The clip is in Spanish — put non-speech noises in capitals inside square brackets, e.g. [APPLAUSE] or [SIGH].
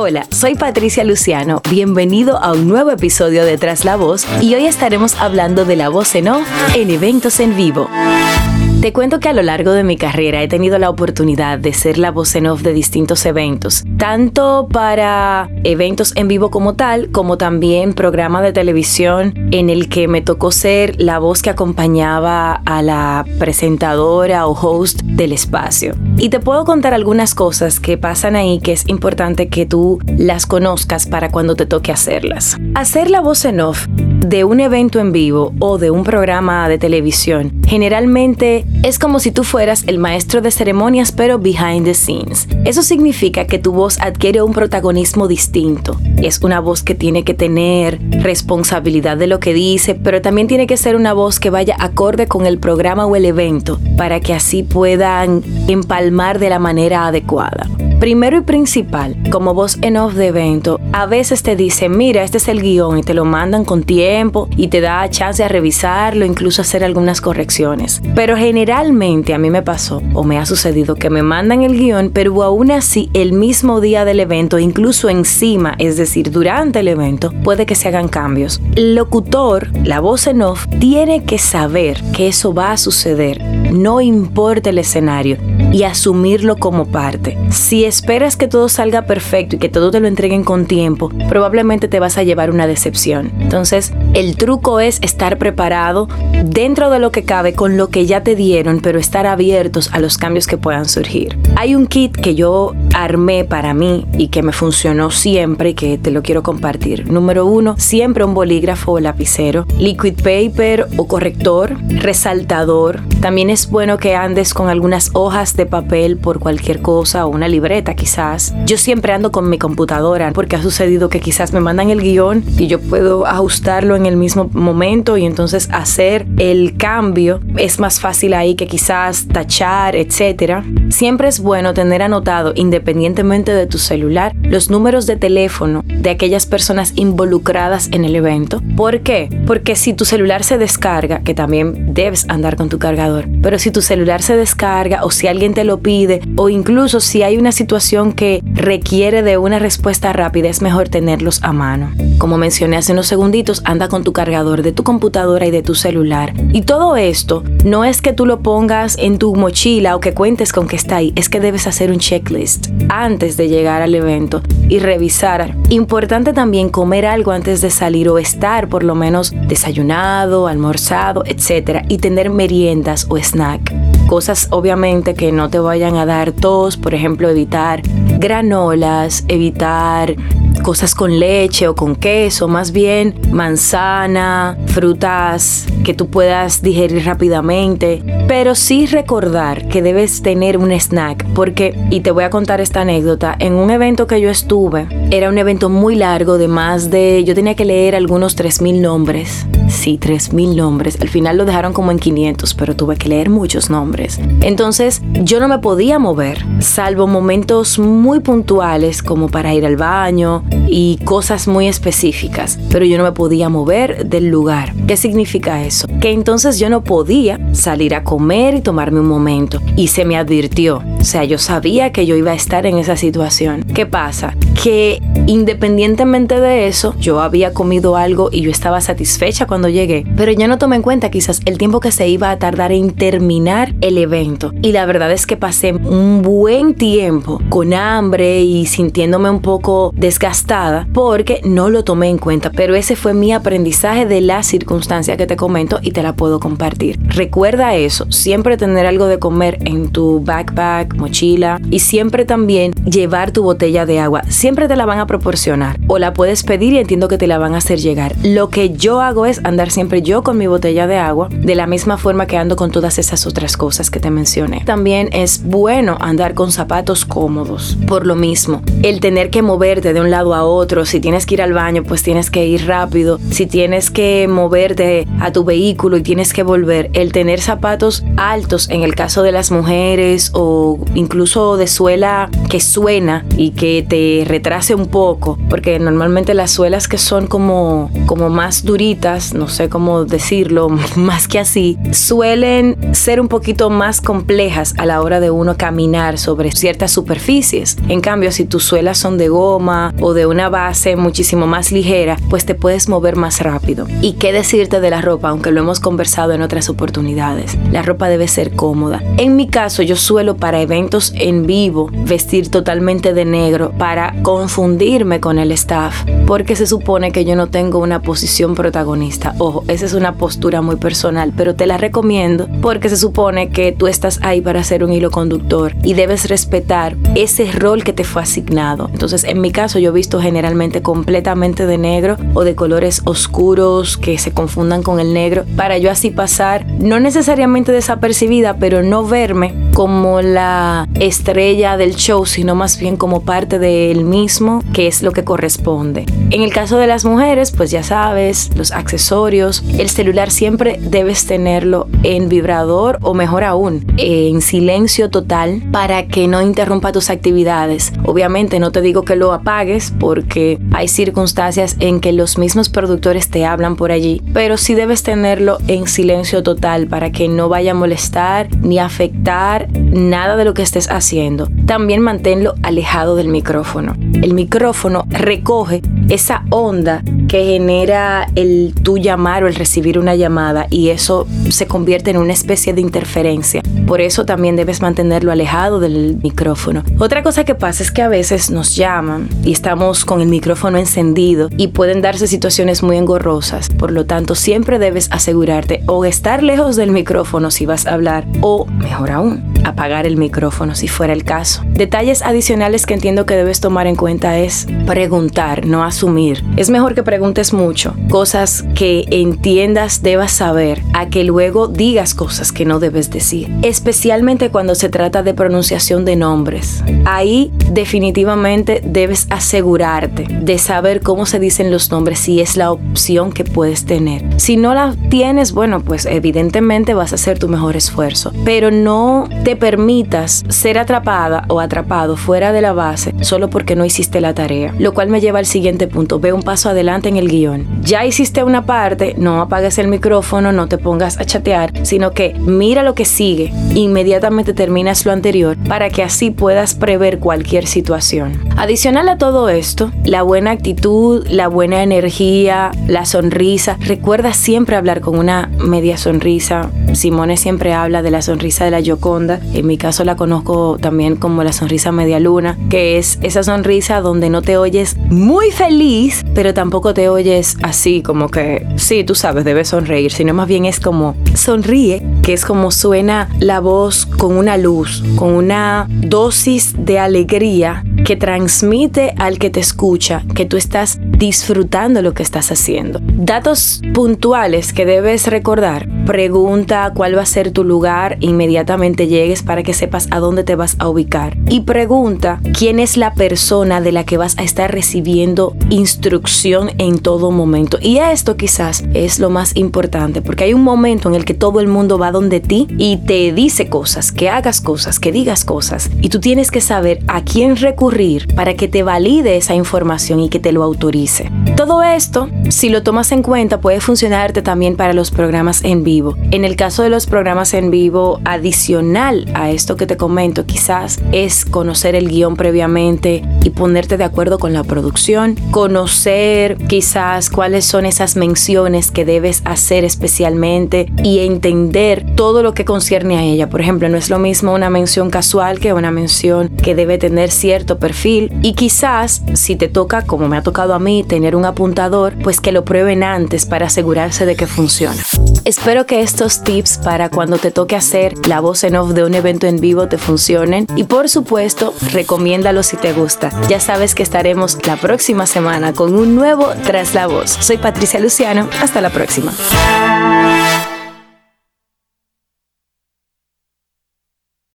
Hola, soy Patricia Luciano. Bienvenido a un nuevo episodio de Tras la Voz y hoy estaremos hablando de la voz en off en eventos en vivo. Te cuento que a lo largo de mi carrera he tenido la oportunidad de ser la voz en off de distintos eventos, tanto para eventos en vivo como tal, como también programa de televisión en el que me tocó ser la voz que acompañaba a la presentadora o host del espacio. Y te puedo contar algunas cosas que pasan ahí que es importante que tú las conozcas para cuando te toque hacerlas. Hacer la voz en off de un evento en vivo o de un programa de televisión generalmente es como si tú fueras el maestro de ceremonias pero behind the scenes. Eso significa que tu voz adquiere un protagonismo distinto. Es una voz que tiene que tener responsabilidad de lo que dice, pero también tiene que ser una voz que vaya acorde con el programa o el evento para que así puedan empalmar de la manera adecuada. Primero y principal, como voz en off de evento, a veces te dicen, mira, este es el guion y te lo mandan con tiempo y te da chance a revisarlo, incluso hacer algunas correcciones. Pero generalmente a mí me pasó o me ha sucedido que me mandan el guion, pero aún así el mismo día del evento, incluso encima, es decir, durante el evento, puede que se hagan cambios. El locutor, la voz en off, tiene que saber que eso va a suceder, no importa el escenario, y asumirlo como parte. Si esperas que todo salga perfecto y que todo te lo entreguen con tiempo, probablemente te vas a llevar una decepción. Entonces, el truco es estar preparado dentro de lo que cabe con lo que ya te dieron, pero estar abiertos a los cambios que puedan surgir. Hay un kit que yo armé para mí y que me funcionó siempre y que te lo quiero compartir. Número uno, siempre un bolígrafo o lapicero, liquid paper o corrector, resaltador. También es bueno que andes con algunas hojas de papel por cualquier cosa o una libreta quizás. Yo siempre ando con mi computadora porque ha sucedido que quizás me mandan el guion y yo puedo ajustarlo en el mismo momento y entonces hacer el cambio es más fácil ahí que quizás tachar, etcétera. Siempre es bueno tener anotado independientemente de tu celular los números de teléfono de aquellas personas involucradas en el evento. ¿Por qué? Porque si tu celular se descarga, que también debes andar con tu cargador, pero si tu celular se descarga o si alguien lo pide o incluso si hay una situación que requiere de una respuesta rápida, es mejor tenerlos a mano. Como mencioné hace unos segunditos, anda con tu cargador de tu computadora y de tu celular. Y todo esto no es que tú lo pongas en tu mochila o que cuentes con que está ahí, es que debes hacer un checklist antes de llegar al evento y revisar. Importante también comer algo antes de salir o estar por lo menos desayunado, almorzado, etc. Y tener meriendas o snack. Cosas obviamente que no te vayan a dar tos, por ejemplo, evitar granolas, evitar cosas con leche o con queso, más bien manzana, frutas que tú puedas digerir rápidamente, pero sí recordar que debes tener un snack, porque, y te voy a contar esta anécdota, en un evento que yo estuve, era un evento muy largo de más de, yo tenía que leer algunos 3.000 nombres, sí, 3.000 nombres, al final lo dejaron como en 500, pero tuve que leer muchos nombres. Entonces, yo no me podía mover, salvo momentos muy puntuales como para ir al baño, Moreno y cosas muy específicas, pero yo no me podía mover del lugar. ¿Qué significa eso? Que entonces yo no podía salir a comer y tomarme un momento y se me advirtió. O sea, yo sabía que yo iba a estar en esa situación. ¿Qué pasa? Que independientemente de eso, yo había comido algo y yo estaba satisfecha cuando llegué, pero yo no tomé en cuenta quizás el tiempo que se iba a tardar en terminar el evento. Y la verdad es que pasé un buen tiempo con hambre y sintiéndome un poco desgastada porque no lo tomé en cuenta, pero ese fue mi aprendizaje de la circunstancia que te comento y te la puedo compartir. Recuerda eso, siempre tener algo de comer en tu backpack, mochila y siempre también llevar tu botella de agua. Siempre te la van a proporcionar o la puedes pedir y entiendo que te la van a hacer llegar. Lo que yo hago es andar siempre yo con mi botella de agua de la misma forma que ando con todas esas otras cosas que te mencioné. También es bueno andar con zapatos cómodos. Por lo mismo, el tener que moverte de un lado lado a otro, si tienes que ir al baño, pues tienes que ir rápido, si tienes que moverte a tu vehículo y tienes que volver, el tener zapatos altos en el caso de las mujeres o incluso de suela que suena y que te retrase un poco, porque normalmente las suelas que son como, como más duritas, no sé cómo decirlo, [LAUGHS] más que así, suelen ser un poquito más complejas a la hora de uno caminar sobre ciertas superficies. En cambio, si tus suelas son de goma o de una base muchísimo más ligera, pues te puedes mover más rápido. ¿Y qué decirte de la ropa? Aunque lo hemos conversado en otras oportunidades. La ropa debe ser cómoda. En mi caso, yo suelo para eventos en vivo vestir totalmente de negro para confundirme con el staff, porque se supone que yo no tengo una posición protagonista. Ojo, esa es una postura muy personal, pero te la recomiendo porque se supone que tú estás ahí para ser un hilo conductor y debes respetar ese rol que te fue asignado. Entonces, en mi caso, yo he visto generalmente completamente de negro o de colores oscuros que se confundan con el negro para yo así pasar, no necesariamente desapercibida, pero no verme como la estrella del show, sino más bien como parte del mismo, que es lo que corresponde. En el caso de las mujeres, pues ya sabes, los accesorios, el celular siempre debes tenerlo en vibrador o mejor aún, en silencio total para que no interrumpa tus actividades. Obviamente no te digo que lo apagues porque hay circunstancias en que los mismos productores te hablan por allí, pero sí debes tenerlo en silencio total para que no vaya a molestar ni afectar nada de lo que estés haciendo. También manténlo alejado del micrófono. El micrófono recoge esa onda que genera el tú llamar o el recibir una llamada y eso se convierte en una especie de interferencia. Por eso también debes mantenerlo alejado del micrófono. Otra cosa que pasa es que a veces nos llaman y estamos con el micrófono encendido y pueden darse situaciones muy engorrosas. Por lo tanto, siempre debes asegurarte o estar lejos del micrófono si vas a hablar o, mejor aún, apagar el micrófono si fuera el caso. Detalles adicionales que entiendo que debes tomar en cuenta es preguntar, no asumir. Es mejor que preguntes mucho, cosas que entiendas debas saber, a que luego digas cosas que no debes decir, especialmente cuando se trata de pronunciación de nombres. Ahí definitivamente debes asegurarte de saber cómo se dicen los nombres si es la opción que puedes tener. Si no la tienes, bueno, pues evidentemente vas a hacer tu mejor esfuerzo, pero no te permitas ser atrapada o atrapado fuera de la base solo porque no hiciste la tarea. Lo cual me lleva al siguiente punto. Ve un paso adelante en el guion. Ya hiciste una parte, no apagues el micrófono, no te pongas a chatear, sino que mira lo que sigue. Inmediatamente terminas lo anterior para que así puedas prever cualquier situación. Adicional a todo esto, la buena actitud, la buena energía, la sonrisa. Recuerda siempre hablar con una media sonrisa. Simone siempre habla de la sonrisa de la Yoconda en mi caso la conozco también como la sonrisa media luna, que es esa sonrisa donde no te oyes muy feliz, pero tampoco te oyes así como que, sí, tú sabes, debes sonreír, sino más bien es como sonríe, que es como suena la voz con una luz, con una dosis de alegría que transmite al que te escucha que tú estás disfrutando lo que estás haciendo. Datos puntuales que debes recordar. Pregunta cuál va a ser tu lugar inmediatamente llegues para que sepas a dónde te vas a ubicar. Y pregunta quién es la persona de la que vas a estar recibiendo instrucción en todo momento. Y esto quizás es lo más importante porque hay un momento en el que todo el mundo va donde ti y te dice cosas, que hagas cosas, que digas cosas. Y tú tienes que saber a quién recurrir para que te valide esa información y que te lo autorice. Todo esto, si lo tomas en cuenta, puede funcionarte también para los programas en vivo. En el caso de los programas en vivo, adicional a esto que te comento, quizás es conocer el guion previamente y ponerte de acuerdo con la producción, conocer quizás cuáles son esas menciones que debes hacer especialmente y entender todo lo que concierne a ella. Por ejemplo, no es lo mismo una mención casual que una mención que debe tener perfil y quizás si te toca, como me ha tocado a mí, tener un apuntador, pues que lo prueben antes para asegurarse de que funciona. Espero que estos tips para cuando te toque hacer la voz en off de un evento en vivo te funcionen y por supuesto recomiéndalo si te gusta. Ya sabes que estaremos la próxima semana con un nuevo Tras la Voz. Soy Patricia Luciano, hasta la próxima.